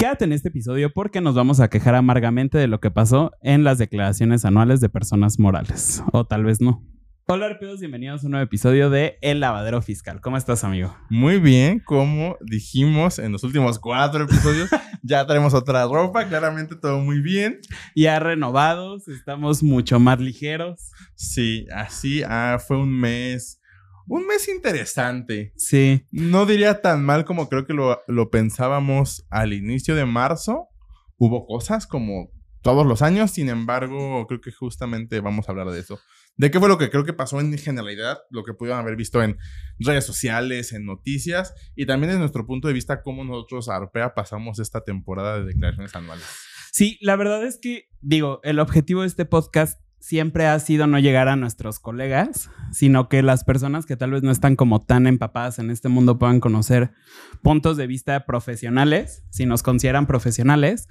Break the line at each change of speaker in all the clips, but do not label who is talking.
Quédate en este episodio porque nos vamos a quejar amargamente de lo que pasó en las declaraciones anuales de personas morales. O tal vez no. Hola arpeos, bienvenidos a un nuevo episodio de El Lavadero Fiscal. ¿Cómo estás, amigo?
Muy bien, como dijimos en los últimos cuatro episodios, ya tenemos otra ropa, claramente todo muy bien.
Ya renovados, estamos mucho más ligeros.
Sí, así ah, fue un mes, un mes interesante.
Sí.
No diría tan mal como creo que lo, lo pensábamos al inicio de marzo. Hubo cosas como todos los años, sin embargo, creo que justamente vamos a hablar de eso de qué fue lo que creo que pasó en generalidad, lo que pudieron haber visto en redes sociales, en noticias, y también desde nuestro punto de vista, cómo nosotros Arpea pasamos esta temporada de declaraciones anuales.
Sí, la verdad es que, digo, el objetivo de este podcast siempre ha sido no llegar a nuestros colegas, sino que las personas que tal vez no están como tan empapadas en este mundo puedan conocer puntos de vista profesionales, si nos consideran profesionales,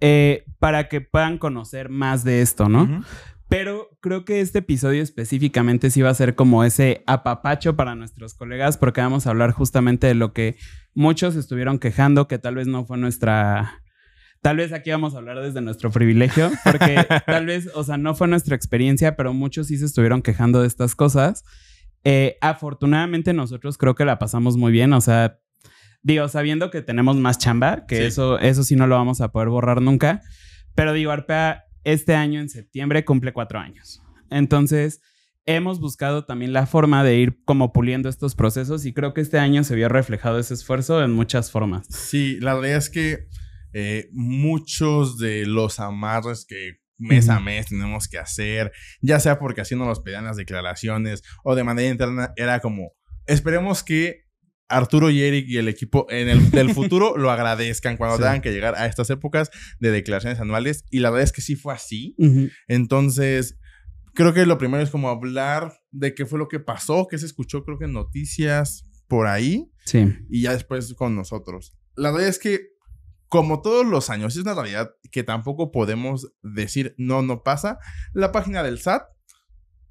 eh, para que puedan conocer más de esto, ¿no? Pero creo que este episodio específicamente sí va a ser como ese apapacho para nuestros colegas, porque vamos a hablar justamente de lo que muchos estuvieron quejando, que tal vez no fue nuestra. Tal vez aquí vamos a hablar desde nuestro privilegio, porque tal vez, o sea, no fue nuestra experiencia, pero muchos sí se estuvieron quejando de estas cosas. Eh, afortunadamente nosotros creo que la pasamos muy bien, o sea, digo, sabiendo que tenemos más chamba, que eso, eso sí no lo vamos a poder borrar nunca, pero digo, Arpea este año en septiembre cumple cuatro años. Entonces, hemos buscado también la forma de ir como puliendo estos procesos y creo que este año se vio reflejado ese esfuerzo en muchas formas.
Sí, la verdad es que eh, muchos de los amarres que mes a mes tenemos que hacer, ya sea porque así nos pedían las declaraciones o de manera interna, era como, esperemos que Arturo y Eric y el equipo en el del futuro lo agradezcan cuando tengan que llegar a estas épocas de declaraciones anuales. Y la verdad es que sí fue así. Entonces, creo que lo primero es como hablar de qué fue lo que pasó, qué se escuchó, creo que en noticias por ahí.
Sí.
Y ya después con nosotros. La verdad es que, como todos los años, es una realidad que tampoco podemos decir no, no pasa. La página del SAT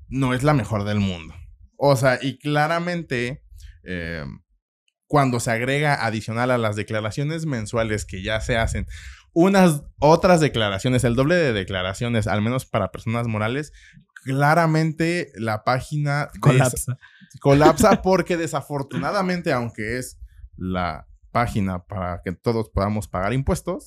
no es la mejor del mundo. O sea, y claramente. Eh, cuando se agrega adicional a las declaraciones mensuales que ya se hacen unas otras declaraciones, el doble de declaraciones, al menos para personas morales, claramente la página
colapsa.
colapsa porque desafortunadamente, aunque es la página para que todos podamos pagar impuestos,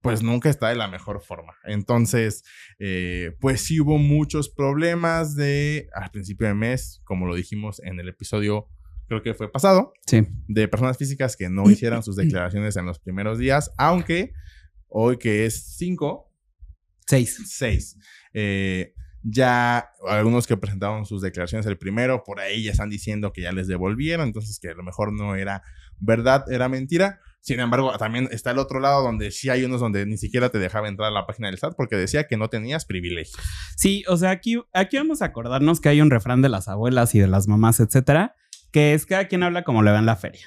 pues nunca está de la mejor forma. Entonces, eh, pues sí hubo muchos problemas de al principio de mes, como lo dijimos en el episodio creo que fue pasado,
sí.
de personas físicas que no hicieron sus declaraciones en los primeros días, aunque hoy que es 5,
6.
6. ya algunos que presentaron sus declaraciones el primero, por ahí ya están diciendo que ya les devolvieron, entonces que a lo mejor no era verdad, era mentira. Sin embargo, también está el otro lado donde sí hay unos donde ni siquiera te dejaba entrar a la página del SAT porque decía que no tenías privilegios.
Sí, o sea, aquí, aquí vamos a acordarnos que hay un refrán de las abuelas y de las mamás, etcétera, que es cada quien habla como le va en la feria.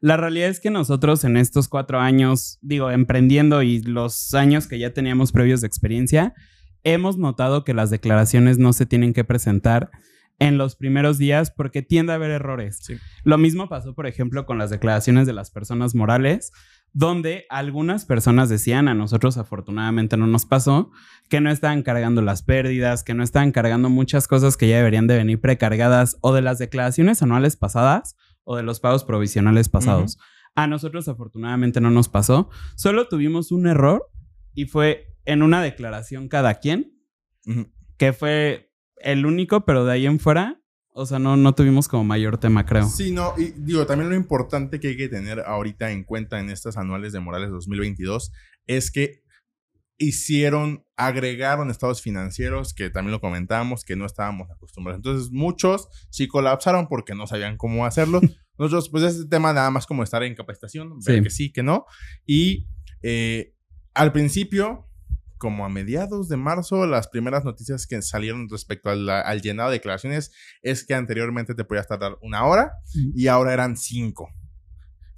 La realidad es que nosotros en estos cuatro años, digo, emprendiendo y los años que ya teníamos previos de experiencia, hemos notado que las declaraciones no se tienen que presentar en los primeros días porque tiende a haber errores. Lo mismo pasó, por ejemplo, con las declaraciones de las personas morales donde algunas personas decían, a nosotros afortunadamente no nos pasó, que no estaban cargando las pérdidas, que no estaban cargando muchas cosas que ya deberían de venir precargadas o de las declaraciones anuales pasadas o de los pagos provisionales pasados. A nosotros afortunadamente no nos pasó, solo tuvimos un error y fue en una declaración cada quien, que fue el único, pero de ahí en fuera o sea, no, no tuvimos como mayor tema, creo.
Sí, no, y digo, también lo importante que hay que tener ahorita en cuenta en estas anuales de Morales 2022 es que hicieron, agregaron estados financieros, que también lo comentamos, que no estábamos acostumbrados. Entonces, muchos sí colapsaron porque no sabían cómo hacerlo. Nosotros, pues, este tema nada más como estar en capacitación, ver que sí, que no. Y eh, al principio, como a mediados de marzo, las primeras noticias que salieron respecto al, llenado de declaraciones es que anteriormente te podías tardar una hora y ahora eran cinco.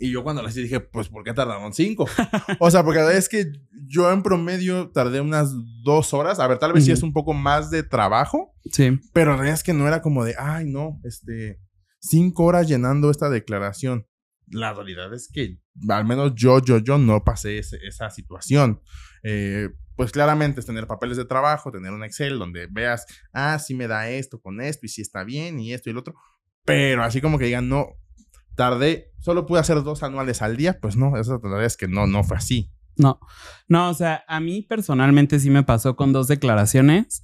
Y yo cuando las dije, pues, ¿por qué tardaron cinco? o sea, porque es que yo en promedio tardé unas dos horas. A ver, tal vez sí es un poco más de trabajo.
Sí.
Pero la verdad es que no era como de, ay, no, este, cinco horas llenando esta declaración. La realidad es que al menos yo, yo, yo no pasé esa situación. Eh, pues claramente es tener papeles de trabajo, tener un Excel donde veas, ah, sí me da esto con esto y si está bien y esto y lo otro. Pero así como que digan, no, tardé, solo pude hacer dos anuales al día, pues no, esa verdad es que no, no fue así.
No, no, o sea, a mí personalmente sí me pasó con dos declaraciones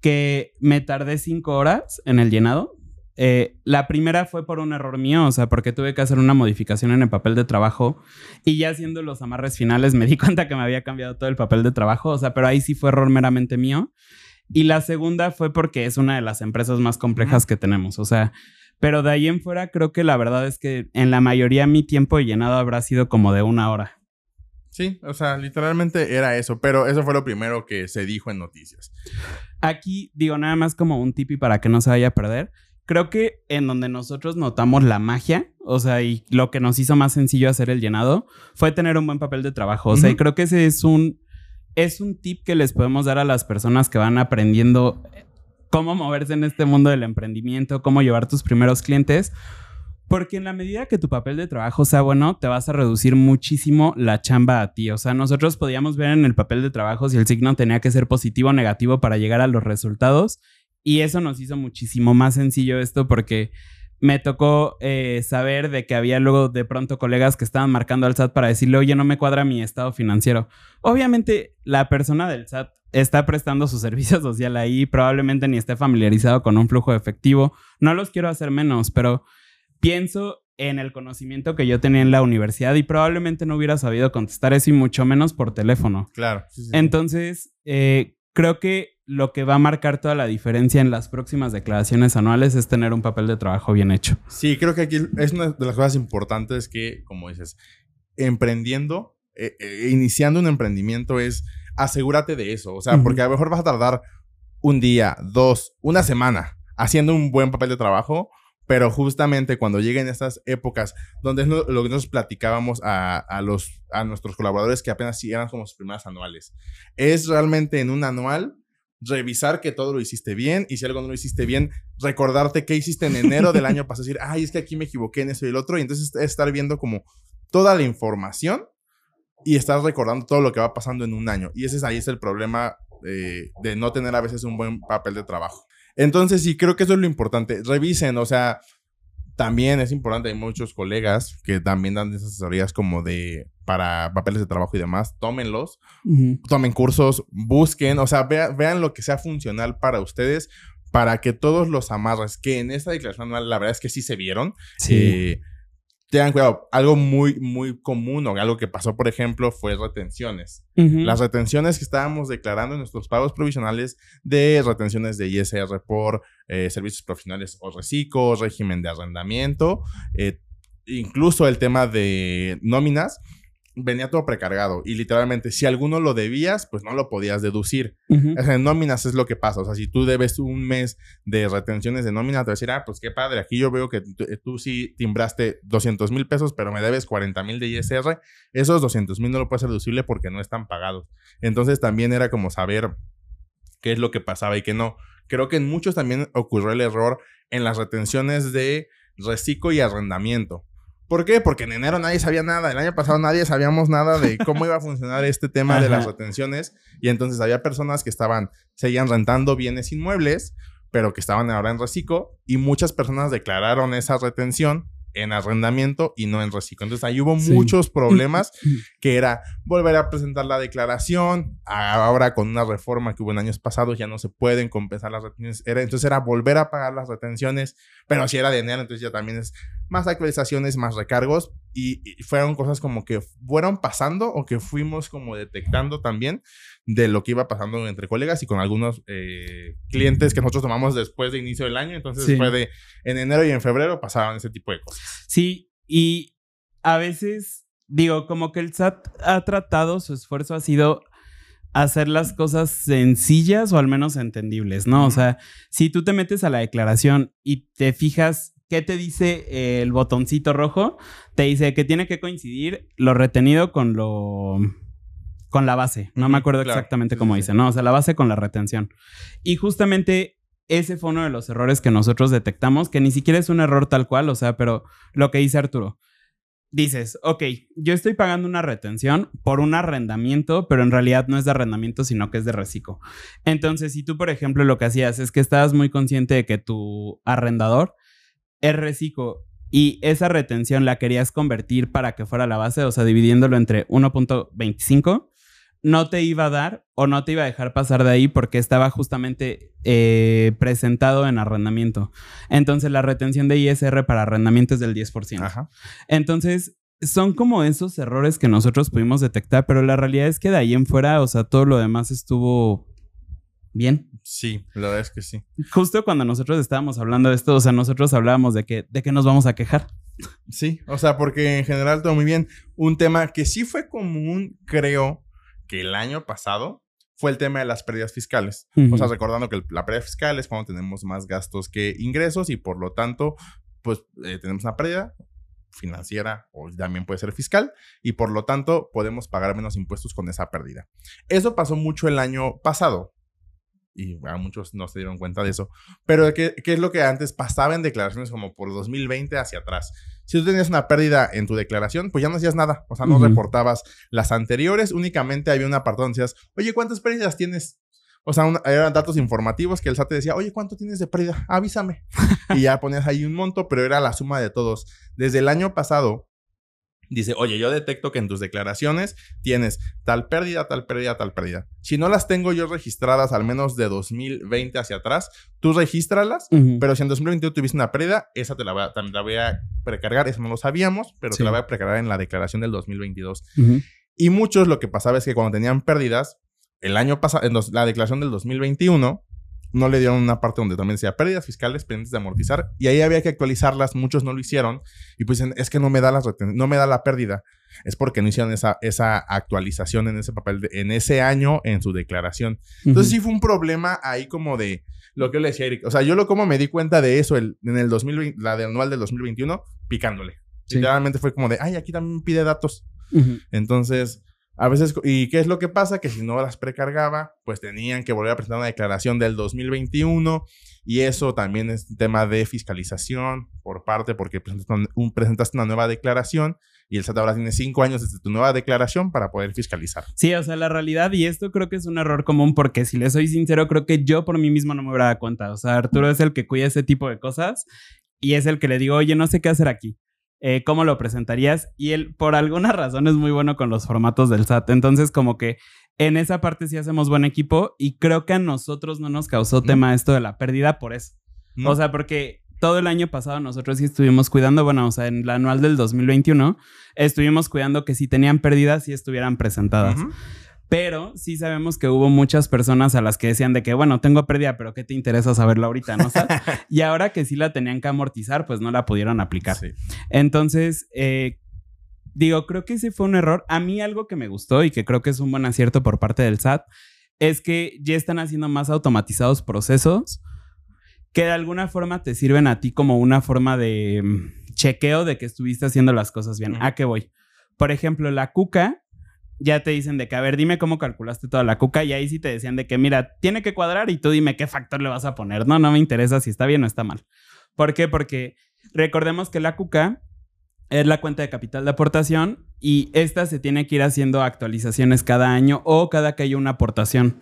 que me tardé cinco horas en el llenado. Eh, la primera fue por un error mío, o sea, porque tuve que hacer una modificación en el papel de trabajo y ya haciendo los amarres finales me di cuenta que me había cambiado todo el papel de trabajo, o sea, pero ahí sí fue error meramente mío. Y la segunda fue porque es una de las empresas más complejas que tenemos, o sea, pero de ahí en fuera creo que la verdad es que en la mayoría mi tiempo llenado habrá sido como de una hora.
Sí, o sea, literalmente era eso, pero eso fue lo primero que se dijo en noticias.
Aquí digo nada más como un tipi para que no se vaya a perder. Creo que en donde nosotros notamos la magia, o sea, y lo que nos hizo más sencillo hacer el llenado fue tener un buen papel de trabajo. O sea, y creo que ese es un es un tip que les podemos dar a las personas que van aprendiendo cómo moverse en este mundo del emprendimiento, cómo llevar tus primeros clientes. Porque en la medida que tu papel de trabajo sea bueno, te vas a reducir muchísimo la chamba a ti. O sea, nosotros podíamos ver en el papel de trabajo si el signo tenía que ser positivo o negativo para llegar a los resultados. Y eso nos hizo muchísimo más sencillo esto porque me tocó eh, saber de que había luego de pronto colegas que estaban marcando al SAT para decirle, oye, no me cuadra mi estado financiero. Obviamente, la persona del SAT está prestando su servicio social ahí, probablemente ni esté familiarizado con un flujo de efectivo. No los quiero hacer menos, pero pienso en el conocimiento que yo tenía en la universidad y probablemente no hubiera sabido contestar eso y mucho menos por teléfono.
Claro.
Entonces, eh, creo que lo que va a marcar toda la diferencia en las próximas declaraciones anuales es tener un papel de trabajo bien hecho.
Sí, creo que aquí es una de las cosas importantes que, como dices, emprendiendo, eh, eh, iniciando un emprendimiento es asegúrate de eso. O sea, porque a lo mejor vas a tardar un día, dos, una semana haciendo un buen papel de trabajo pero justamente cuando lleguen estas épocas donde es lo, que nosotros platicábamos a, los, a nuestros colaboradores que apenas eran como sus primeras anuales, es realmente en un anual revisar que todo lo hiciste bien y si algo no lo hiciste bien, recordarte qué hiciste en enero del año pasado, decir, ay, es que aquí me equivoqué en eso y el otro, y entonces estar viendo como toda la información y estar recordando todo lo que va pasando en un año. Y ese es ahí es el problema eh, de no tener a veces un buen papel de trabajo. Entonces, sí, creo que eso es lo importante. Revisen, o sea, también es importante, hay muchos colegas que también dan esas asesorías como de para papeles de trabajo y demás, tómenlos, tomen cursos, busquen, o sea, vean lo que sea funcional para ustedes, para que todos los amarres que en esta declaración anual, la verdad es que sí se vieron, sí. Eh, tengan cuidado, algo muy, muy común o algo que pasó, por ejemplo, fue retenciones. Las retenciones que estábamos declarando en nuestros pagos provisionales de retenciones de ISR por eh, servicios profesionales o reciclo, régimen de arrendamiento, eh, incluso el tema de nóminas, venía todo precargado y literalmente si alguno lo debías, pues no lo podías deducir. en nóminas es lo que pasa. O sea, si tú debes un mes de retenciones de nómina, te vas a decir, ah, pues qué padre, aquí yo veo que tú, sí timbraste 200 mil pesos, pero me debes 40 mil de ISR. Esos 200 mil no lo puedes deducible porque no están pagados. Entonces también era como saber qué es lo que pasaba y qué no. Creo que en muchos también ocurrió el error en las retenciones de reciclo y arrendamiento. ¿Por qué? Porque en enero nadie sabía nada. El año pasado nadie sabíamos nada de cómo iba a funcionar este tema de las retenciones. Y entonces había personas que estaban, seguían rentando bienes inmuebles, pero que estaban ahora en reciclo. Y muchas personas declararon esa retención en arrendamiento y no en reciclo. Entonces ahí hubo muchos problemas que era volver a presentar la declaración, ahora con una reforma que hubo en años pasados ya no se pueden compensar las retenciones, era, entonces era volver a pagar las retenciones, pero si era de enero, entonces ya también es más actualizaciones, más recargos y, fueron cosas como que fueron pasando o que fuimos como detectando también de lo que iba pasando entre colegas y con algunos eh, clientes que nosotros tomamos después de inicio del año. Entonces fue de en enero y en febrero pasaban ese tipo de cosas.
Sí, y a veces digo, como que el SAT ha tratado, su esfuerzo ha sido hacer las cosas sencillas o al menos entendibles, ¿no? O sea, si tú te metes a la declaración y te fijas ¿Qué te dice el botoncito rojo? Te dice que tiene que coincidir lo retenido con lo con la base. No me acuerdo exactamente cómo dice, ¿no? O sea, la base con la retención. Y justamente ese fue uno de los errores que nosotros detectamos, que ni siquiera es un error tal cual, o sea, pero lo que dice Arturo. dices, ok, yo estoy pagando una retención por un arrendamiento, pero en realidad no es de arrendamiento, sino que es de reciclo. Entonces, si tú, por ejemplo, lo que hacías es que estabas muy consciente de que tu arrendador es reciclo y esa retención la querías convertir para que fuera la base, o sea, dividiéndolo entre 1.25, no te iba a dar o no te iba a dejar pasar de ahí porque estaba justamente eh, presentado en arrendamiento. Entonces la retención de ISR para arrendamiento es del 10%. Entonces son como esos errores que nosotros pudimos detectar, pero la realidad es que de ahí en fuera, o sea, todo lo demás estuvo bien.
Sí, la verdad es que sí.
Justo cuando nosotros estábamos hablando de esto, o sea, nosotros hablábamos de que, de que nos vamos a quejar.
Sí, o sea, porque en general todo muy bien. Un tema que sí fue común, creo, que el año pasado fue el tema de las pérdidas fiscales. O sea, recordando que la pérdida fiscal es cuando tenemos más gastos que ingresos y por lo tanto, pues eh, tenemos una pérdida financiera o también puede ser fiscal y por lo tanto podemos pagar menos impuestos con esa pérdida. Eso pasó mucho el año pasado y muchos no se dieron cuenta de eso. Pero ¿qué, ¿qué, es lo que antes pasaba en declaraciones como por 2020 hacia atrás? Si tú tenías una pérdida en tu declaración, pues ya no hacías nada. O sea, no reportabas las anteriores, únicamente había un apartado donde decías, oye, ¿cuántas pérdidas tienes? O sea, eran datos informativos que el SAT te decía, oye, ¿cuánto tienes de pérdida? Avísame. y ya ponías ahí un monto, pero era la suma de todos. Desde el año pasado, dice, oye, yo detecto que en tus declaraciones tienes tal pérdida, tal pérdida, tal pérdida. Si no las tengo yo registradas al menos de 2020 hacia atrás, tú regístralas, pero si en 2021 tuviste una pérdida, esa te la voy a, también la voy a precargar, eso no lo sabíamos, pero te la voy a precargar en la declaración del 2022. Y muchos lo que pasaba es que cuando tenían pérdidas, el año pasado, en la declaración del 2021, no le dieron una parte donde también decía pérdidas fiscales pendientes de amortizar y ahí había que actualizarlas, muchos no lo hicieron y pues dicen, es que no me da las no me da la pérdida. Es porque no hicieron esa, esa actualización en ese papel, en ese año en su declaración. Entonces sí fue un problema ahí como de lo que yo le decía Eric. O sea, yo lo como me di cuenta de eso en el 2020, la de anual del 2021, picándole. Literalmente fue como de, ay, aquí también pide datos. Entonces, a veces, ¿y qué es lo que pasa? Que si no las precargaba, pues tenían que volver a presentar una declaración del 2021 y eso también es tema de fiscalización por parte porque presentaste una nueva declaración y el SAT ahora tiene cinco años desde tu nueva declaración para poder fiscalizar.
Sí, o sea, la realidad, y esto creo que es un error común porque si le soy sincero, creo que yo por mí mismo no me hubiera dado cuenta. O sea, Arturo es el que cuida ese tipo de cosas y es el que le digo, oye, no sé qué hacer aquí. Eh, cómo lo presentarías. Y él, por alguna razón, es muy bueno con los formatos del SAT. Entonces, como que en esa parte sí hacemos buen equipo y creo que a nosotros no nos causó tema esto de la pérdida por eso. O sea, porque todo el año pasado nosotros sí estuvimos cuidando, bueno, o sea, en la anual del 2021, estuvimos cuidando que si tenían pérdidas, sí estuvieran presentadas. Pero sí sabemos que hubo muchas personas a las que decían de que, bueno, tengo pérdida, pero ¿qué te interesa saberlo ahorita? ¿no? y ahora que sí la tenían que amortizar, pues no la pudieron aplicar. Entonces, eh, digo, creo que ese fue un error. A mí algo que me gustó y que creo que es un buen acierto por parte del SAT es que ya están haciendo más automatizados procesos que de alguna forma te sirven a ti como una forma de mm, chequeo de que estuviste haciendo las cosas bien. ¿A qué voy? Por ejemplo, la cuca ya te dicen de que, a ver, dime cómo calculaste toda la cuca y ahí sí te decían de que, mira, tiene que cuadrar y tú dime qué factor le vas a poner. No, no me interesa si está bien o está mal. ¿Por qué? Porque recordemos que la cuca es la cuenta de capital de aportación y esta se tiene que ir haciendo actualizaciones cada año o cada que haya una aportación.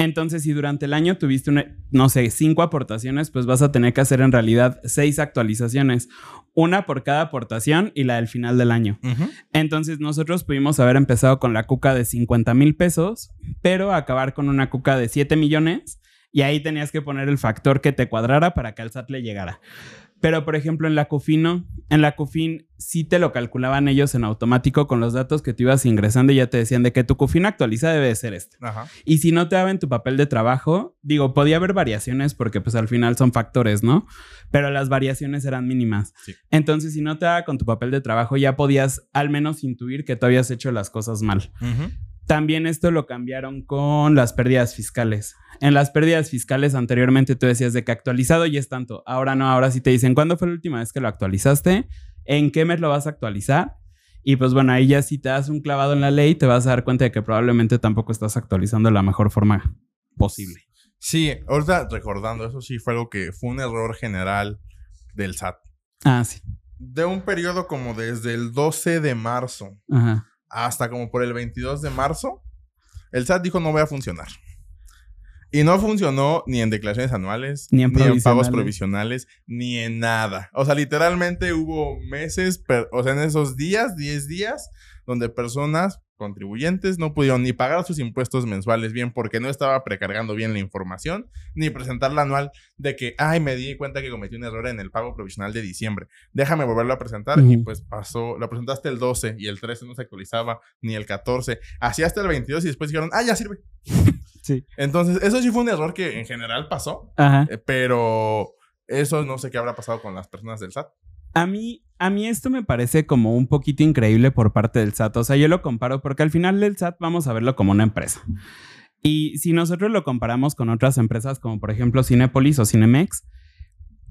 Entonces, si durante el año tuviste, no sé, cinco aportaciones, pues vas a tener que hacer en realidad seis actualizaciones, una por cada aportación y la del final del año. Entonces, nosotros pudimos haber empezado con la cuca de 50 mil pesos, pero acabar con una cuca de 7 millones y ahí tenías que poner el factor que te cuadrara para que al SAT le llegara. Pero, por ejemplo, en la Cofino, en la Cofin sí te lo calculaban ellos en automático con los datos que tú ibas ingresando y ya te decían de que tu Cofin actualiza debe de ser este. Y si no te daba en tu papel de trabajo, digo, podía haber variaciones porque pues al final son factores, ¿no? Pero las variaciones eran mínimas. Entonces, si no te daba con tu papel de trabajo, ya podías al menos intuir que tú habías hecho las cosas mal. También esto lo cambiaron con las pérdidas fiscales. En las pérdidas fiscales anteriormente tú decías de que actualizado y es tanto. Ahora no, ahora sí te dicen, ¿cuándo fue la última vez que lo actualizaste? ¿En qué mes lo vas a actualizar? Y pues bueno, ahí ya si te das un clavado en la ley, te vas a dar cuenta de que probablemente tampoco estás actualizando de la mejor forma posible.
Sí, ahorita recordando, eso sí fue algo que fue un error general del SAT.
Ah, sí.
de un periodo como desde el 12 de marzo
Ajá.
Hasta como por el 22 de marzo, el SAT dijo no voy a funcionar. Y no funcionó ni en declaraciones anuales,
Ni en
pagos
provisionales.
ni en nada. O sea, literalmente hubo meses, o sea, en esos días, 10 días, donde personas contribuyentes no pudieron ni pagar sus impuestos mensuales bien porque no estaba precargando bien la información, ni presentar la anual de que, ay, me di cuenta que cometí un error en el pago provisional de diciembre. Déjame volverlo a presentar. Y pues pasó, lo presentaste el 12 y el 13 no se actualizaba, ni el 14. Así hasta el 22 y después dijeron, ah, ya sirve.
Sí.
Entonces, eso sí fue un error que en general pasó,
Ajá.
eh, pero eso no sé qué habrá pasado con las personas del SAT.
A mí, a mí esto me parece como un poquito increíble por parte del SAT. O sea, yo lo comparo porque al final del SAT vamos a verlo como una empresa. Y si nosotros lo comparamos con otras empresas como por ejemplo Cinepolis o Cinemex,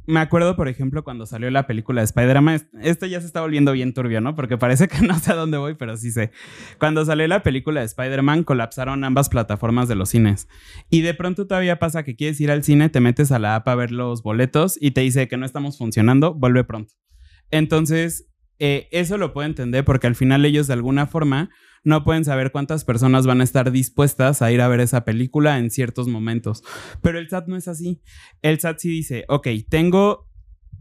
me acuerdo por ejemplo cuando salió la película de Spider-Man, est- esto ya se está volviendo bien turbio, ¿no? Porque parece que no sé a dónde voy, pero sí sé. Cuando salió la película de Spider-Man colapsaron ambas plataformas de los cines. Y de pronto todavía pasa que quieres ir al cine, te metes a la app a ver los boletos y te dice que no estamos funcionando, vuelve pronto. Entonces, eh, eso lo puedo entender porque al final ellos de alguna forma no pueden saber cuántas personas van a estar dispuestas a ir a ver esa película en ciertos momentos. Pero el SAT no es así. El SAT sí dice, ok, tengo,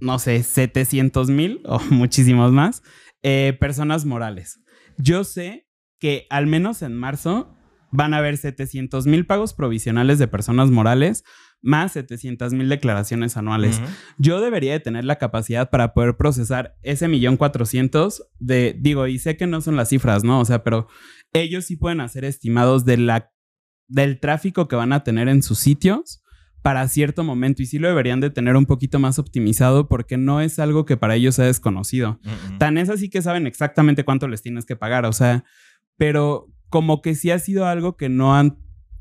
no sé, 700 mil o muchísimos más eh, personas morales. Yo sé que al menos en marzo van a haber 700 mil pagos provisionales de personas morales más 700 mil declaraciones anuales. Yo debería de tener la capacidad para poder procesar ese millón cuatrocientos de, digo, y sé que no son las cifras, ¿no? O sea, pero ellos sí pueden hacer estimados de la, del tráfico que van a tener en sus sitios para cierto momento y sí lo deberían de tener un poquito más optimizado porque no es algo que para ellos sea desconocido.
Ujú.
Tan es así que saben exactamente cuánto les tienes que pagar, o sea, pero como que sí ha sido algo que no han,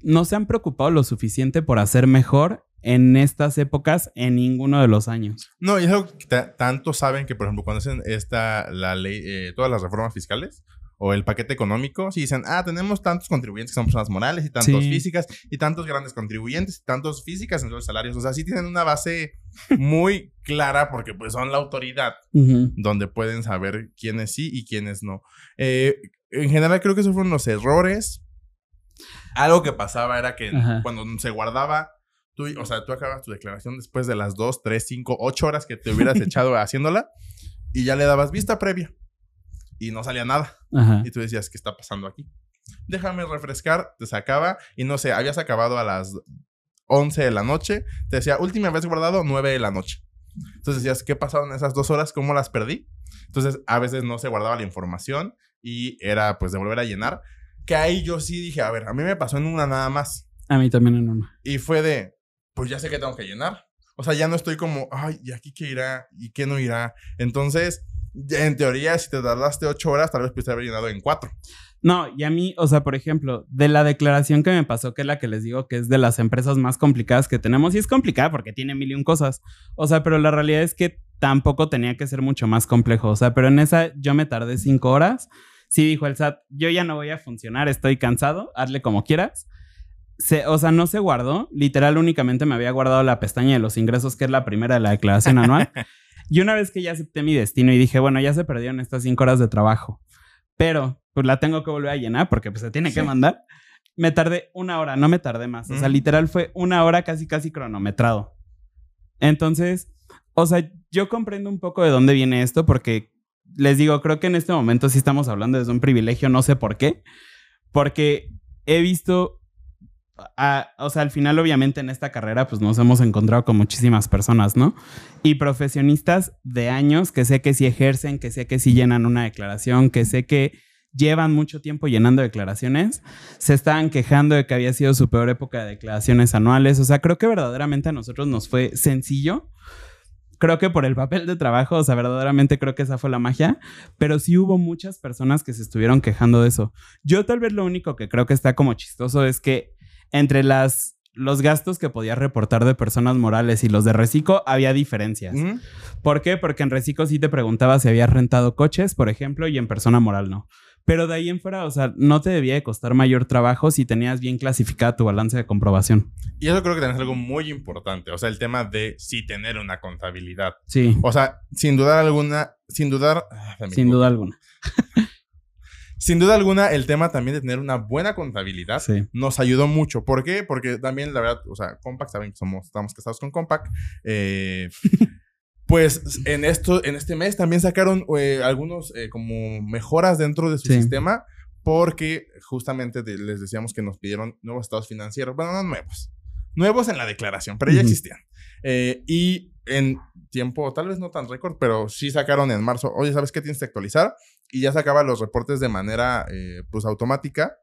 no se han preocupado lo suficiente por hacer mejor en estas épocas en ninguno de los años.
No, y es algo que ta- tanto saben que, por ejemplo, cuando hacen esta, la ley, eh, todas las reformas fiscales o el paquete económico, si dicen, ah, tenemos tantos contribuyentes que son personas morales y tantos
Sí.
físicas y tantos grandes contribuyentes y tantos físicas en los salarios. O sea, sí tienen una base muy clara porque pues son la autoridad
Ujú.
donde pueden saber quiénes sí y quiénes no. Eh, en general creo que esos fueron los errores. Algo que pasaba era que
Ajá.
cuando se guardaba, tú, o sea, tú acabas tu declaración después de las 2, 3, 5, 8 horas que te hubieras echado haciéndola y ya le dabas vista previa y no salía nada.
Ajá.
Y tú decías, ¿qué está pasando aquí? Déjame refrescar, te sacaba y no sé, habías acabado a las 11 de la noche, te decía, última vez guardado, 9 de la noche. Entonces decías, ¿qué pasaron esas dos horas? ¿Cómo las perdí? Entonces a veces no se guardaba la información y era pues de volver a llenar. Que ahí yo sí dije, a ver, a mí me pasó en una nada más.
A mí también en una.
Y fue de, pues ya sé que tengo que llenar. O sea, ya no estoy como, ay, ¿y aquí qué irá? ¿Y qué no irá? Entonces, en teoría, si te tardaste ocho horas, tal vez pudiste haber llenado en cuatro.
No, y a mí, o sea, por ejemplo, de la declaración que me pasó, que es la que les digo que es de las empresas más complicadas que tenemos, y es complicada porque tiene mil y un cosas. O sea, pero la realidad es que tampoco tenía que ser mucho más complejo. O sea, pero en esa yo me tardé cinco horas. Sí dijo el SAT, yo ya no voy a funcionar, estoy cansado, hazle como quieras. Se, o sea, no se guardó. Literal, únicamente me había guardado la pestaña de los ingresos, que es la primera de la declaración anual. y una vez que ya acepté mi destino y dije, bueno, ya se perdieron estas cinco horas de trabajo, pero pues la tengo que volver a llenar porque pues se tiene que mandar. Me tardé una hora, no me tardé más. O sea, literal fue una hora casi, casi cronometrado. Entonces, o sea, yo comprendo un poco de dónde viene esto porque les digo, creo que en este momento sí estamos hablando desde un privilegio, no sé por qué, porque he visto, a- o sea, al final obviamente en esta carrera pues nos hemos encontrado con muchísimas personas, ¿no? Y profesionistas de años que sé que sí ejercen, que sé que sí llenan una declaración, que sé que llevan mucho tiempo llenando declaraciones, se estaban quejando de que había sido su peor época de declaraciones anuales, o sea, creo que verdaderamente a nosotros nos fue sencillo creo que por el papel de trabajo, o sea, verdaderamente creo que esa fue la magia, pero sí hubo muchas personas que se estuvieron quejando de eso. Yo tal vez lo único que creo que está como chistoso es que entre las los gastos que podías reportar de personas morales y los de Recico había diferencias. ¿Por qué? Porque en Recico sí te preguntaba si habías rentado coches, por ejemplo, y en persona moral no. Pero de ahí en fuera, o sea, no te debía de costar mayor trabajo si tenías bien clasificada tu balance de comprobación.
Y eso creo que también es algo muy importante. O sea, el tema de sí tener una contabilidad.
Sí.
O sea, sin dudar alguna, sin dudar. ah,
Sin duda alguna.
Sin duda alguna, el tema también de tener una buena contabilidad
Sí.
nos ayudó mucho. ¿Por qué? Porque también, la verdad, o sea, Compact, saben que somos, estamos casados con Compact. eh, pues en, esto, en este mes también sacaron eh, algunos eh, como mejoras dentro de su
Sí.
sistema porque justamente de- les decíamos que nos pidieron nuevos estados financieros. Bueno, no nuevos. Nuevos en la declaración, pero ya existían. Eh, y en tiempo, tal vez no tan récord, pero sí sacaron en marzo, oye, ¿sabes qué tienes que actualizar? Y ya sacaba los reportes de manera, eh, pues, automática.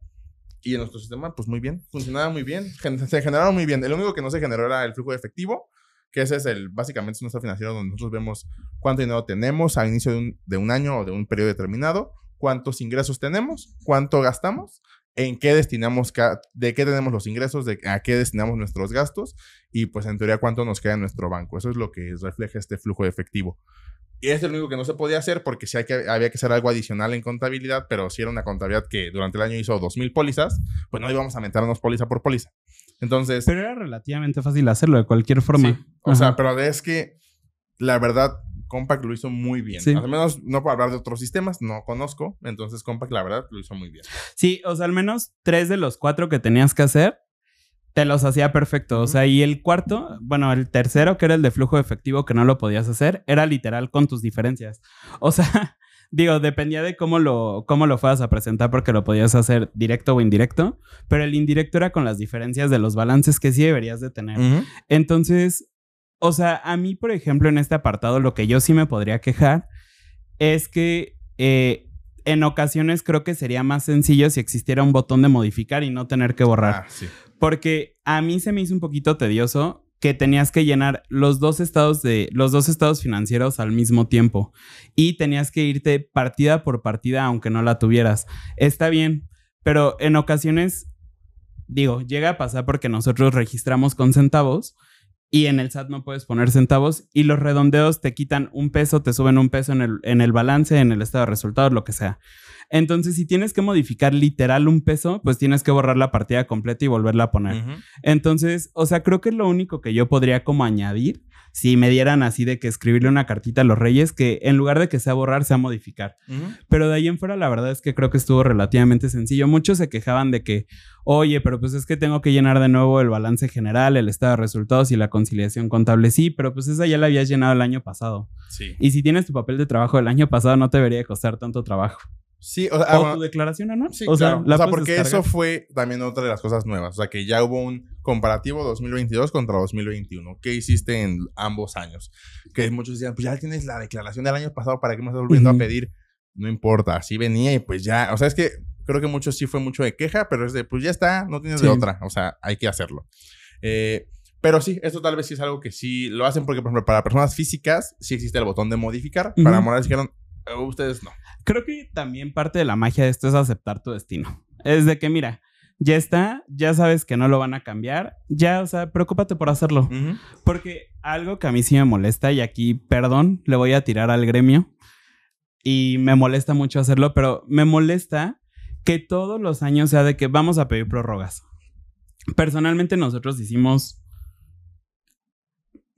Y en nuestro sistema, pues, muy bien. Funcionaba muy bien. gen- se generaron muy bien. El único que no se generó era el flujo de efectivo, que ese es el, básicamente, es nuestro financiero donde nosotros vemos cuánto dinero tenemos al inicio de un, de un año o de un periodo determinado, cuántos ingresos tenemos, cuánto gastamos, en qué destinamos, de qué tenemos los ingresos, de a qué destinamos nuestros gastos y pues en teoría cuánto nos queda en nuestro banco. Eso es lo que refleja este flujo de efectivo. Y es lo único que no se podía hacer porque sí hay que, había que hacer algo adicional en contabilidad, pero si era una contabilidad que durante el año hizo 2.000 pólizas, pues no íbamos a meternos póliza por póliza. Entonces,
Pero era relativamente fácil hacerlo de cualquier forma.
Sí, O sea,
Ajá.
pero es que la verdad, Compact lo hizo muy bien.
Sí.
Al menos no puedo hablar de otros sistemas, no conozco. Entonces, Compact, la verdad, lo hizo muy bien.
Sí, o sea, al menos tres de los cuatro que tenías que hacer, te los hacía perfecto. O sea, y el cuarto, bueno, el tercero, que era el de flujo efectivo, que no lo podías hacer, era literal con tus diferencias. O sea, digo, dependía de cómo lo, cómo lo fueras a presentar, porque lo podías hacer directo o indirecto, pero el indirecto era con las diferencias de los balances que sí deberías de tener. Entonces, o sea, a mí, por ejemplo, en este apartado, lo que yo sí me podría quejar es que eh, en ocasiones creo que sería más sencillo si existiera un botón de modificar y no tener que borrar.
Ah, sí.
Porque a mí se me hizo un poquito tedioso que tenías que llenar los dos estados de los dos estados financieros al mismo tiempo y tenías que irte partida por partida aunque no la tuvieras. Está bien, pero en ocasiones digo, llega a pasar porque nosotros registramos con centavos y en el SAT no puedes poner centavos y los redondeos te quitan un peso, te suben un peso en el, en el balance, en el estado de resultados, lo que sea. Entonces, si tienes que modificar literal un peso, pues tienes que borrar la partida completa y volverla a poner. Entonces, o sea, creo que es lo único que yo podría como añadir, si me dieran así de que escribirle una cartita a los reyes, que en lugar de que sea borrar, sea modificar. Pero de ahí en fuera, la verdad es que creo que estuvo relativamente sencillo. Muchos se quejaban de que, oye, pero pues es que tengo que llenar de nuevo el balance general, el estado de resultados y la conciliación contable. Sí, pero pues esa ya la habías llenado el año pasado.
Sí.
Y si tienes tu papel de trabajo del año pasado, no te debería costar tanto trabajo.
Sí, o sea,
o tu declaración anual.
sí,
o sea,
claro.
la
o sea, porque
descargar.
eso fue también otra de las cosas nuevas. O sea, que ya hubo un comparativo 2022 contra 2021. ¿Qué hiciste en ambos años? Que muchos decían, pues ya tienes la declaración del año pasado, ¿para qué me estás volviendo
Ujú.
a pedir? No importa, así venía y pues ya. O sea, es que creo que muchos sí fue mucho de queja, pero es de, pues ya está, no tienes de
Sí.
otra. O sea, hay que hacerlo. Eh, pero sí, esto tal vez sí es algo que sí lo hacen porque, por ejemplo, para personas físicas sí existe el botón de modificar. Para
Ujú.
morales dijeron, "Eh, ustedes no.
Creo que también parte de la magia de esto es aceptar tu destino. Es de que, mira, ya está, ya sabes que no lo van a cambiar, ya, o sea, preocúpate por hacerlo. Porque algo que a mí sí me molesta, y aquí, perdón, le voy a tirar al gremio, y me molesta mucho hacerlo, pero me molesta que todos los años sea de que vamos a pedir prórrogas. Personalmente nosotros hicimos,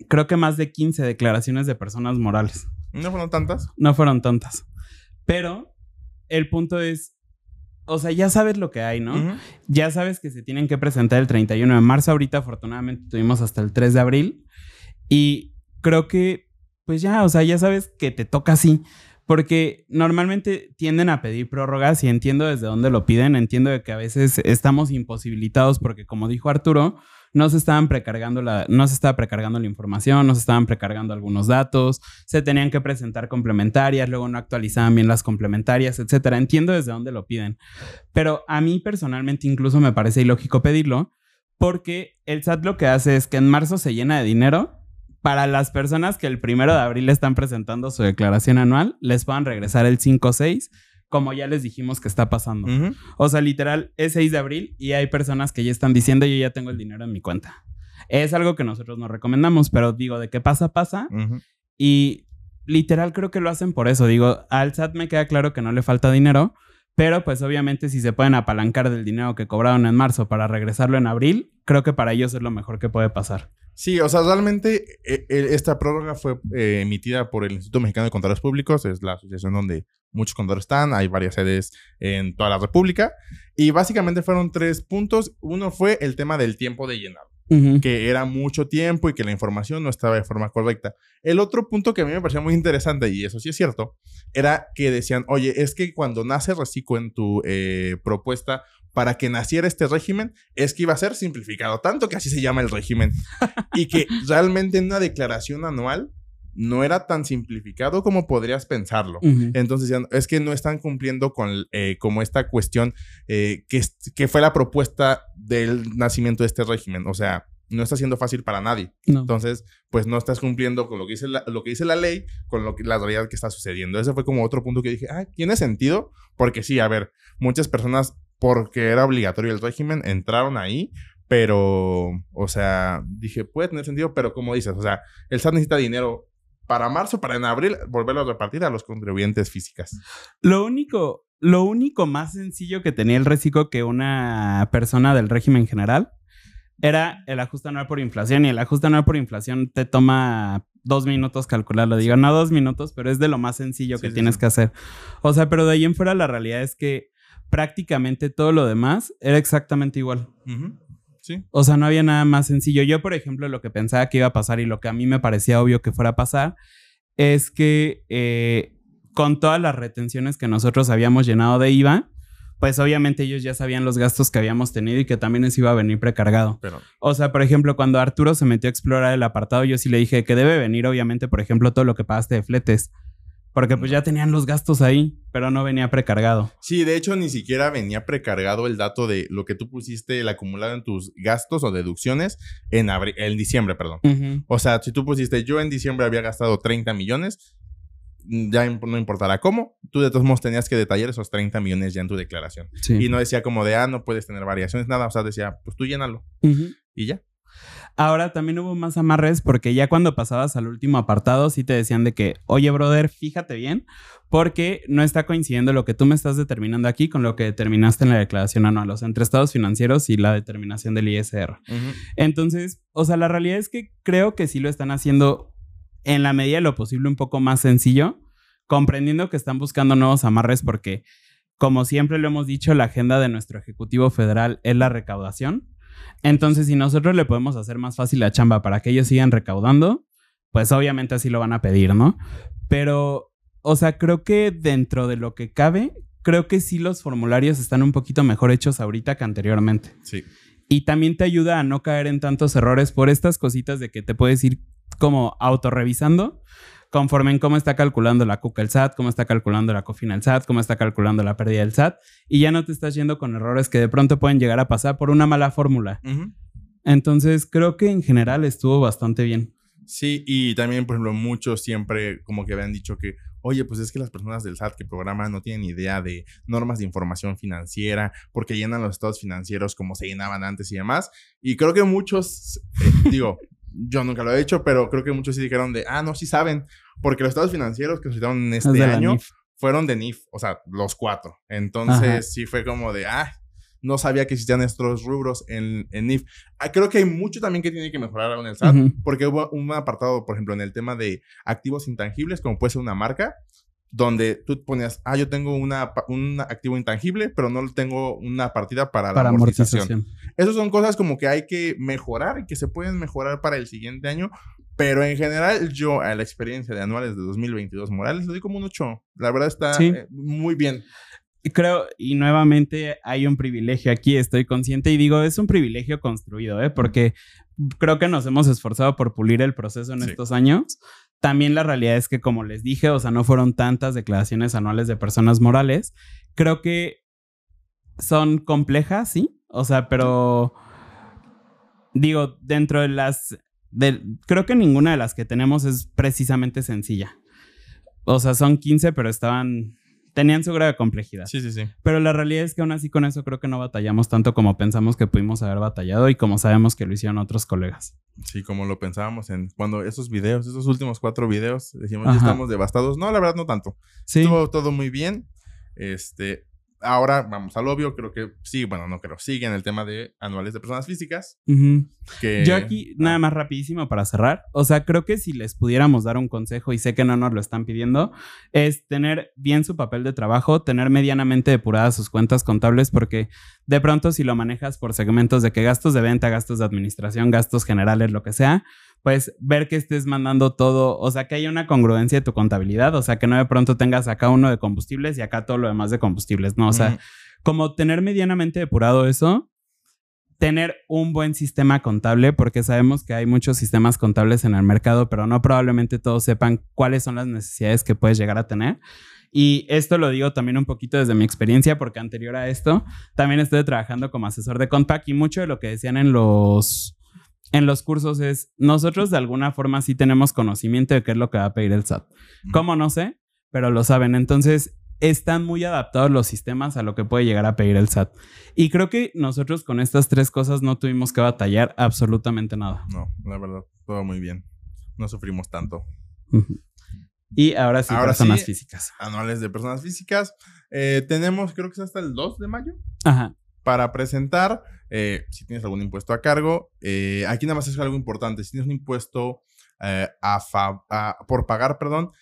creo que más de 15 declaraciones de personas morales.
No fueron tantas.
No fueron tantas. Pero el punto es, o sea, ya sabes lo que hay, ¿no? Ya sabes que se tienen que presentar el 31 de marzo. Ahorita, afortunadamente, tuvimos hasta el 3 de abril. Y creo que, pues ya, o sea, ya sabes que te toca así. Porque normalmente tienden a pedir prórrogas y entiendo desde dónde lo piden. Entiendo de que a veces estamos imposibilitados porque, como dijo Arturo, no se estaban precargando la, no se estaba precargando la información, no se estaban precargando algunos datos, se tenían que presentar complementarias, luego no actualizaban bien las complementarias, etcétera. Entiendo desde dónde lo piden. Pero a mí personalmente incluso me parece ilógico pedirlo porque el SAT lo que hace es que en marzo se llena de dinero para las personas que el primero de abril están presentando su declaración anual, les puedan regresar el 5 o 6, como ya les dijimos que está pasando. O sea, literal, es 6 de abril y hay personas que ya están diciendo yo ya tengo el dinero en mi cuenta. Es algo que nosotros no recomendamos, pero digo, de que pasa, pasa. Y literal creo que lo hacen por eso. Digo, al SAT me queda claro que no le falta dinero, Pero pues obviamente si se pueden apalancar del dinero que cobraron en marzo para regresarlo en abril, creo que para ellos es lo mejor que puede pasar.
Sí, o sea, realmente eh, eh, esta prórroga fue eh, emitida por el Instituto Mexicano de Contadores Públicos, es la asociación donde muchos contadores están, hay varias sedes en toda la República, y básicamente fueron tres puntos. Uno fue el tema del tiempo de llenado que era mucho tiempo y que la información no estaba de forma correcta. El otro punto que a mí me parecía muy interesante, y eso sí es cierto, era que decían, oye, es que cuando nace Reciclo en tu eh, propuesta para que naciera este régimen, es que iba a ser simplificado, tanto que así se llama el régimen, y que realmente en una declaración anual no era tan simplificado como podrías pensarlo. Entonces, es que no están cumpliendo con eh, como esta cuestión eh, que, que fue la propuesta del nacimiento de este régimen. O sea, no está siendo fácil para nadie. Entonces, pues no estás cumpliendo con lo que dice la, lo que dice la ley, con lo que, la realidad que está sucediendo. Ese fue como otro punto que dije, ah, tiene sentido, porque sí, a ver, muchas personas, porque era obligatorio el régimen, entraron ahí, pero, o sea, dije, puede tener sentido, pero como dices, o sea, el SAT necesita dinero para marzo, para en abril, volverlo a repartir a los contribuyentes físicas.
Lo único, lo único más sencillo que tenía el reciclo que una persona del régimen general era el ajuste anual por inflación. Y el ajuste anual por inflación te toma dos minutos calcularlo. Digo, no dos minutos, pero es de lo más sencillo que tienes que hacer. O sea, pero de ahí en fuera la realidad es que prácticamente todo lo demás era exactamente igual. O sea, no había nada más sencillo. Yo, por ejemplo, lo que pensaba que iba a pasar y lo que a mí me parecía obvio que fuera a pasar es que eh, con todas las retenciones que nosotros habíamos llenado de IVA, pues obviamente ellos ya sabían los gastos que habíamos tenido y que también les iba a venir precargado. o sea, por ejemplo, cuando Arturo se metió a explorar el apartado, yo sí le dije que debe venir, obviamente, por ejemplo, todo lo que pagaste de fletes. Porque pues ya tenían los gastos ahí, pero no venía precargado.
Sí, de hecho ni siquiera venía precargado el dato de lo que tú pusiste, el acumulado en tus gastos o deducciones en, en diciembre, perdón. O sea, si tú pusiste, yo en diciembre había gastado 30 millones, ya no importará cómo, tú de todos modos tenías que detallar esos 30 millones ya en tu declaración. Y no decía como de, ah, no puedes tener variaciones, nada, o sea, decía, pues tú llénalo. Y ya.
Ahora también hubo más amarres porque ya cuando pasabas al último apartado sí te decían de que, oye, brother, fíjate bien, porque no está coincidiendo lo que tú me estás determinando aquí con lo que determinaste en la declaración anual, o sea, entre estados financieros y la determinación del ISR. Entonces, o sea, la realidad es que creo que sí lo están haciendo en la medida de lo posible un poco más sencillo, comprendiendo que están buscando nuevos amarres porque, como siempre lo hemos dicho, la agenda de nuestro Ejecutivo Federal es la recaudación. Entonces, si nosotros le podemos hacer más fácil la chamba para que ellos sigan recaudando, pues obviamente así lo van a pedir, ¿no? Pero, o sea, creo que dentro de lo que cabe, creo que sí los formularios están un poquito mejor hechos ahorita que anteriormente.
Sí.
Y también te ayuda a no caer en tantos errores por estas cositas de que te puedes ir como autorrevisando conforme en cómo está calculando la CUCA el SAT, cómo está calculando la COFINA el SAT, cómo está calculando la pérdida del SAT, y ya no te estás yendo con errores que de pronto pueden llegar a pasar por una mala fórmula. Entonces, creo que en general estuvo bastante bien.
Sí, y también, por ejemplo, muchos siempre como que habían dicho que, oye, pues es que las personas del SAT que programan no tienen idea de normas de información financiera, porque llenan los estados financieros como se llenaban antes y demás. Y creo que muchos, eh, digo, yo nunca lo he hecho, pero creo que muchos sí dijeron de, ah, no, sí saben, porque los estados financieros que se hicieron en este año fueron de NIF, o sea, los cuatro. Entonces sí fue como de, ah, no sabía que existían estos rubros en, en NIF. Ah, creo que hay mucho también que tiene que mejorar en el SAT, porque hubo un apartado, por ejemplo, en el tema de activos intangibles, como puede ser una marca, donde tú ponías, ah, yo tengo una, un activo intangible, pero no tengo una partida para, la amortización. Esas son cosas como que hay que mejorar y que se pueden mejorar para el siguiente año, pero en general yo a la experiencia de anuales de 2022 Morales le doy como un 8. La verdad está eh, muy bien.
Creo, y nuevamente hay un privilegio aquí, estoy consciente y digo, es un privilegio construido, ¿eh? porque creo que nos hemos esforzado por pulir el proceso en estos años también la realidad es que, como les dije, o sea, no fueron tantas declaraciones anuales de personas morales. Creo que son complejas, sí. O sea, pero digo, dentro de las... creo que ninguna de las que tenemos es precisamente sencilla. O sea, son 15, pero estaban tenían su grado de complejidad.
Sí, sí, sí.
Pero la realidad es que aún así con eso creo que no batallamos tanto como pensamos que pudimos haber batallado y como sabemos que lo hicieron otros colegas.
Sí, como lo pensábamos en cuando esos videos, esos últimos cuatro videos, decimos, ya estamos devastados. No, la verdad no tanto. Sí. Estuvo todo muy bien. Este, ahora vamos al obvio, creo que sí, bueno, no creo, sigue en el tema de anuales de personas físicas. Que,
Yo aquí, nada más rapidísimo para cerrar. O sea, creo que si les pudiéramos dar un consejo, y sé que no nos lo están pidiendo, es tener bien su papel de trabajo, tener medianamente depuradas sus cuentas contables, porque de pronto si lo manejas por segmentos de que gastos de venta, gastos de administración, gastos generales, lo que sea, pues ver que estés mandando todo, o sea, que haya una congruencia de tu contabilidad, o sea, que no de pronto tengas acá uno de combustibles y acá todo lo demás de combustibles, ¿no? O sea, como tener medianamente depurado eso, tener un buen sistema contable, porque sabemos que hay muchos sistemas contables en el mercado, pero no probablemente todos sepan cuáles son las necesidades que puedes llegar a tener. Y esto lo digo también un poquito desde mi experiencia, porque anterior a esto también estuve trabajando como asesor de Compact y mucho de lo que decían en los, en los cursos es, nosotros de alguna forma sí tenemos conocimiento de qué es lo que va a pedir el SAT. ¿Cómo? No sé, pero lo saben. Entonces, están muy adaptados los sistemas a lo que puede llegar a pedir el SAT. Y creo que nosotros con estas tres cosas no tuvimos que batallar absolutamente nada.
No, la verdad, todo muy bien. No sufrimos tanto.
Y ahora sí,
Ahora
personas
sí.
físicas.
Anuales de personas físicas. Eh, tenemos, creo que es hasta el 2 de mayo.
Ajá.
Para presentar eh, si tienes algún impuesto a cargo. Eh, aquí nada más es algo importante. Si tienes un impuesto eh, a fa- a- por pagar, perdón,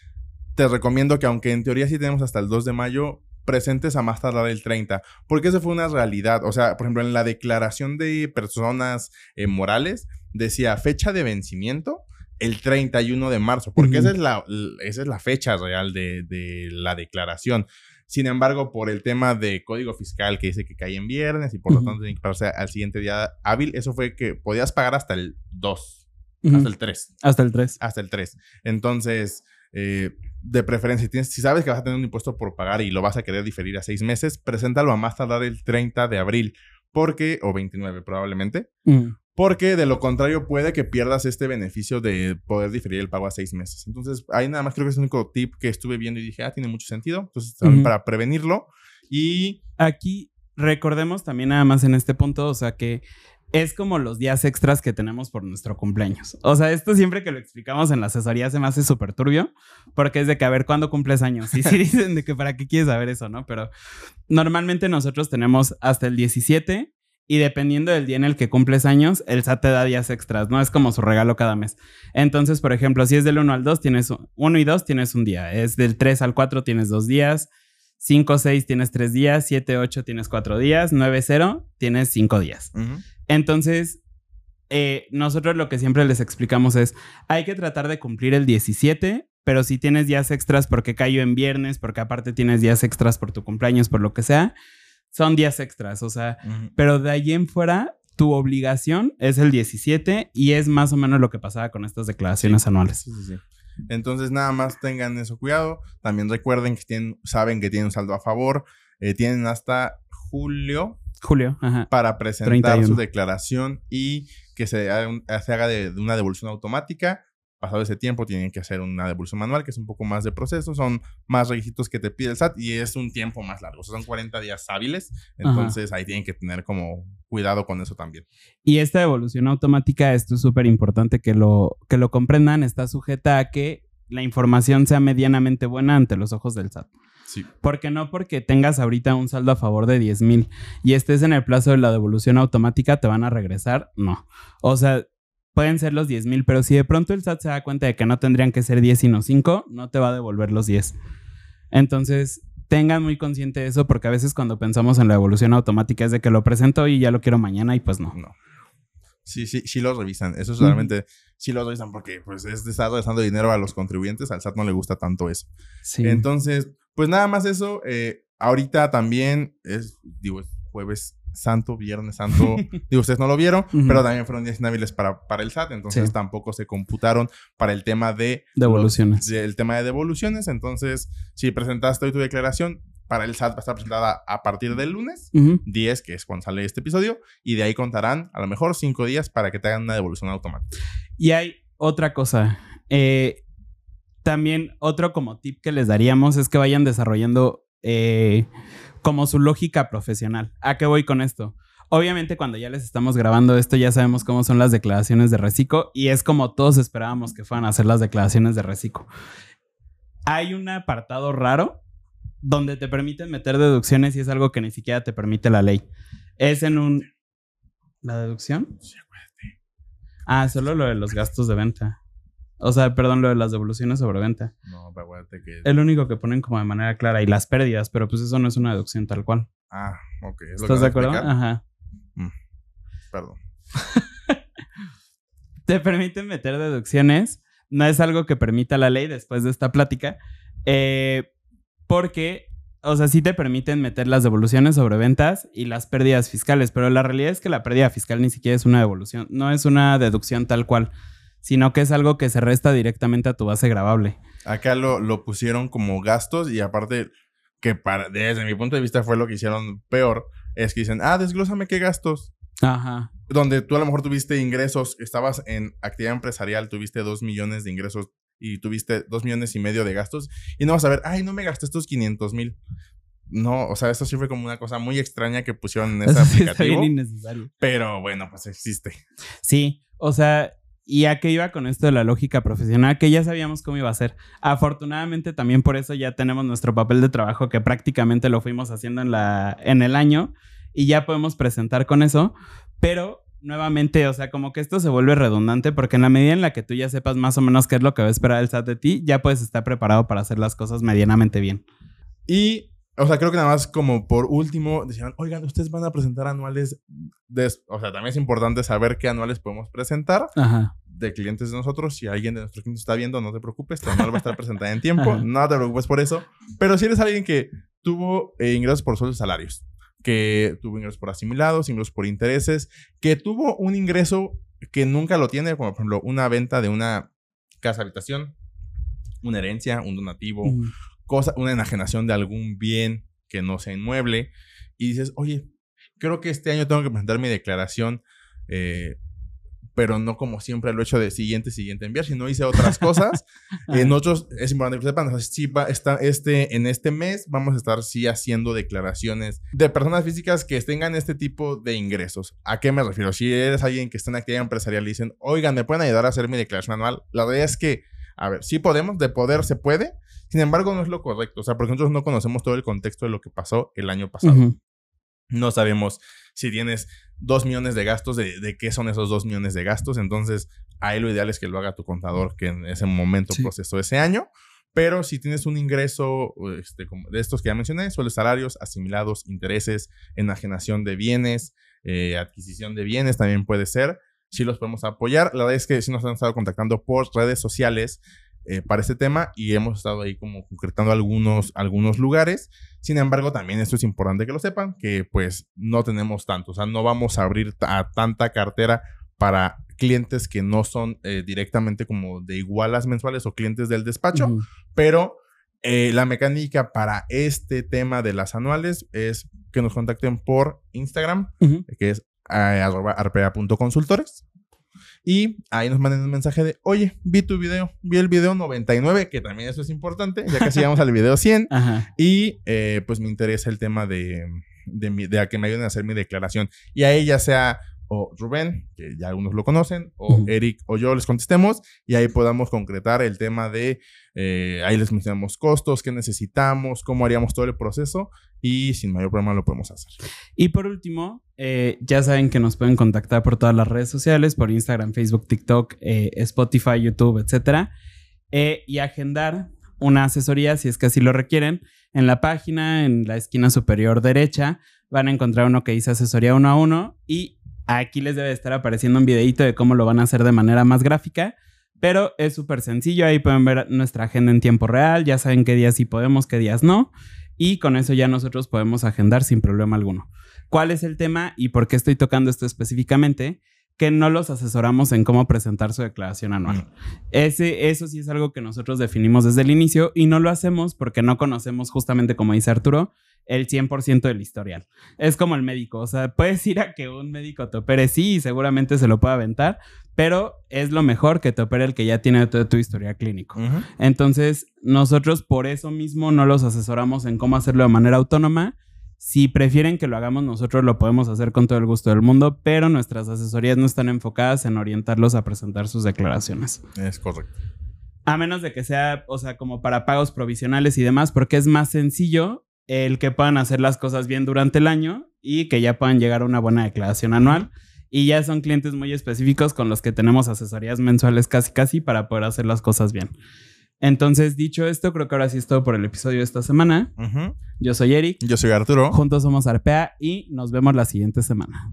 te recomiendo que aunque en teoría sí tenemos hasta el 2 de mayo, presentes a más tardar el 30, porque eso fue una realidad. O sea, por ejemplo, en la declaración de personas morales decía fecha de vencimiento el 31 de marzo, porque esa, es la, esa es la fecha real de, de la declaración. Sin embargo, por el tema de código fiscal que dice que cae en viernes y por lo tanto tiene que pagarse al siguiente día hábil, eso fue que podías pagar hasta el 2,
Ujú.
hasta el 3,
Hasta el 3.
hasta el 3. Entonces, eh, de preferencia, tienes- si sabes que vas a tener un impuesto por pagar y lo vas a querer diferir a seis meses, preséntalo a más tardar el 30 de abril, porque, o 29 probablemente, porque de lo contrario puede que pierdas este beneficio de poder diferir el pago a seis meses. Entonces, ahí nada más creo que es el único tip que estuve viendo y dije, ah, tiene mucho sentido. Entonces, también para prevenirlo. Y
Aquí recordemos también nada más en este punto, o sea que es como los días extras que tenemos por nuestro cumpleaños. O sea, esto siempre que lo explicamos en la asesoría se me hace súper turbio, porque es de que a ver cuándo cumples años. Y sí dicen de que para qué quieres saber eso, ¿no? Pero normalmente nosotros tenemos hasta el 17 y dependiendo del día en el que cumples años, el SAT te da días extras, ¿no? Es como su regalo cada mes. Entonces, por ejemplo, si es del 1 al 2, tienes 1 y 2, tienes un día. Es del 3 al 4, tienes dos días. 5, 6 tienes 3 días, 7, 8 tienes 4 días, 9, 0 tienes 5 días.
ujú,
Entonces, eh, nosotros lo que siempre les explicamos es, hay que tratar de cumplir el 17, pero si tienes días extras porque cayó en viernes, porque aparte tienes días extras por tu cumpleaños, por lo que sea, son días extras, o sea, pero de ahí en fuera, tu obligación es el 17 y es más o menos lo que pasaba con estas declaraciones anuales.
Sí, sí, sí. Entonces, nada más tengan eso cuidado. También recuerden que tienen, saben que tienen un saldo a favor. eh, tienen hasta julio
Julio, ajá.
para presentar
31.
su declaración y que se haga, un- se haga de, de una devolución automática. Pasado ese tiempo tienen que hacer una devolución manual, que es un poco más de proceso, son más requisitos que te pide el SAT y es un tiempo más largo, o sea, son 40 días hábiles, entonces ahí tienen que tener como cuidado con eso también.
Y esta evolución automática, esto es súper importante que lo, que lo comprendan, está sujeta a que la información sea medianamente buena ante los ojos del SAT.
Sí.
Porque no porque tengas ahorita un saldo a favor de 10 mil y estés en el plazo de la devolución automática, te van a regresar. No. O sea, pueden ser los 10 mil, pero si de pronto el SAT se da cuenta de que no tendrían que ser 10 sino 5, no te va a devolver los 10. Entonces, tengan muy consciente de eso porque a veces cuando pensamos en la devolución automática es de que lo presento y ya lo quiero mañana y pues no.
No. Sí, sí, sí lo revisan. Eso es realmente, sí lo revisan porque pues es de estar regresando dinero a los contribuyentes. Al SAT no le gusta tanto eso.
Sí.
Entonces, pues nada más eso. eh, ahorita también es, digo, es jueves santo, viernes santo. digo, ustedes no lo vieron, pero también fueron días inhábiles para, para el SAT. Entonces
Sí.
tampoco se computaron para el tema de...
Devoluciones.
del tema de devoluciones. Entonces, si presentaste hoy tu declaración, para el SAT va a estar presentada a partir del lunes.
Ujú.
10, que es cuando sale este episodio, y de ahí contarán a lo mejor 5 días para que te hagan una devolución automática.
Y hay otra cosa. eh, también otro como tip que les daríamos es que vayan desarrollando eh, como su lógica profesional. ¿A qué voy con esto? Obviamente cuando ya les estamos grabando esto ya sabemos cómo son las declaraciones de reciclo y es como todos esperábamos que fueran a hacer las declaraciones de reciclo. Hay un apartado raro donde te permiten meter deducciones y es algo que ni siquiera te permite la ley. Es en un... ¿La deducción? Ah, solo lo de los gastos de venta. O sea, perdón, lo de las devoluciones sobre venta.
No, pero acuérdate que.
Es lo único que ponen como de manera clara. Y las pérdidas, pero pues eso no es una deducción tal cual.
Ah, ok. ¿es lo que
¿Estás de acuerdo? Ajá.
Perdón.
te permiten meter deducciones. No es algo que permita la ley después de esta plática. eh, porque, o sea, sí te permiten meter las devoluciones sobre ventas y las pérdidas fiscales. Pero la realidad es que la pérdida fiscal ni siquiera es una devolución. No es una deducción tal cual. Sino que es algo que se resta directamente a tu base gravable.
Acá lo, lo pusieron como gastos y aparte que para, desde mi punto de vista fue lo que hicieron peor, es que dicen, ah, desglósame qué gastos.
Ajá.
Donde tú a lo mejor tuviste ingresos, estabas en actividad empresarial, tuviste dos millones de ingresos y tuviste dos millones y medio de gastos y no vas a ver, ay, no me gasté estos 500 mil. No, o sea, eso sí fue como una cosa muy extraña que pusieron en ese
sí está
aplicativo.
bien innecesario.
Pero bueno, pues existe.
Sí, o sea, ¿y a qué iba con esto de la lógica profesional? Que ya sabíamos cómo iba a ser. Afortunadamente también por eso ya tenemos nuestro papel de trabajo que prácticamente lo fuimos haciendo en, la, en el año y ya podemos presentar con eso, pero nuevamente, o sea, como que esto se vuelve redundante porque en la medida en la que tú ya sepas más o menos qué es lo que va a esperar el SAT de ti, ya puedes estar preparado para hacer las cosas medianamente bien.
Y, o sea, creo que nada más como por último, decían, oigan, ustedes van a presentar anuales. De, o sea, también es importante saber qué anuales podemos presentar
Ajá.
de clientes de nosotros. Si alguien de nuestros clientes está viendo, no te preocupes, tu anual va a estar presentada en tiempo.
Ajá.
No te preocupes por eso. Pero si eres alguien que tuvo eh, ingresos por sueldos y salarios, que tuvo ingresos por asimilados, ingresos por intereses, que tuvo un ingreso que nunca lo tiene, como por ejemplo una venta de una casa habitación, una herencia, un donativo,
Mm.
Cosa, una enajenación de algún bien que no sea inmueble, y dices, oye, creo que este año tengo que presentar mi declaración, eh, pero no como siempre lo he hecho de siguiente, siguiente enviar, sino hice otras cosas. en otros, es importante que sepan, o sea, sí va, está, este, en este mes vamos a estar sí haciendo declaraciones de personas físicas que tengan este tipo de ingresos. ¿A qué me refiero? Si eres alguien que está en actividad empresarial y dicen, oigan, ¿me pueden ayudar a hacer mi declaración anual? La verdad es que, a ver, sí podemos, de poder se puede, sin embargo no es lo correcto. O sea, porque nosotros no conocemos todo el contexto de lo que pasó el año pasado. No sabemos si tienes dos millones de gastos, de, de qué son esos dos millones de gastos. Entonces, ahí lo ideal es que lo haga tu contador que en ese momento
Sí.
procesó ese año. Pero si tienes un ingreso este, como de estos que ya mencioné, sueldos salarios, asimilados, intereses, enajenación de bienes, eh, adquisición de bienes también puede ser. Sí los podemos apoyar. La verdad es que sí nos han estado contactando por redes sociales eh, para este tema y hemos estado ahí como concretando algunos, algunos lugares. Sin embargo, también esto es importante que lo sepan, que pues no tenemos tanto, o sea, no vamos a abrir a tanta cartera para clientes que no son eh, directamente como de igualas mensuales o clientes del despacho, pero eh, la mecánica para este tema de las anuales es que nos contacten por Instagram,
Ujú.
que es arpea.consultores. Y ahí nos manden un mensaje de, oye, vi tu video, vi el video 99, que también eso es importante, ya casi llegamos al video 100.
Ajá.
Y eh, pues me interesa el tema de, de, mi- de a que me ayuden a hacer mi declaración. Y a ella sea o Rubén, que ya algunos lo conocen, o. Eric o yo les contestemos y ahí podamos concretar el tema de, eh, ahí les mencionamos costos, qué necesitamos, cómo haríamos todo el proceso y sin mayor problema lo podemos hacer.
Y por último, eh, ya saben que nos pueden contactar por todas las redes sociales, por Instagram, Facebook, TikTok, eh, Spotify, YouTube, etcétera, eh, y agendar una asesoría si es que así lo requieren. En la página, en la esquina superior derecha, van a encontrar uno que dice asesoría uno a uno y aquí les debe estar apareciendo un videito de cómo lo van a hacer de manera más gráfica. Pero es súper sencillo, ahí pueden ver nuestra agenda en tiempo real, ya saben qué días sí podemos, qué días no, y con eso ya nosotros podemos agendar sin problema alguno. ¿Cuál es el tema y por qué estoy tocando esto específicamente? Que no los asesoramos en cómo presentar su declaración anual. Ese, eso sí es algo que nosotros definimos desde el inicio y no lo hacemos porque no conocemos justamente, como dice Arturo, el 100% del historial. Es como el médico, o sea, puedes ir a que un médico te opere, sí, y seguramente se lo puede aventar, pero es lo mejor que te opere el que ya tiene todo tu historial clínico. Entonces, nosotros por eso mismo no los asesoramos en cómo hacerlo de manera autónoma. Si prefieren que lo hagamos nosotros, lo podemos hacer con todo el gusto del mundo, pero nuestras asesorías no están enfocadas en orientarlos a presentar sus declaraciones.
Es correcto.
A menos de que sea, o sea, como para pagos provisionales y demás, porque es más sencillo el que puedan hacer las cosas bien durante el año y que ya puedan llegar a una buena declaración anual. Y ya son clientes muy específicos con los que tenemos asesorías mensuales casi casi para poder hacer las cosas bien. Entonces, dicho esto, creo que ahora sí es todo por el episodio de esta semana. Yo soy Eric.
Yo soy Arturo.
Juntos somos Arpea y nos vemos la siguiente semana.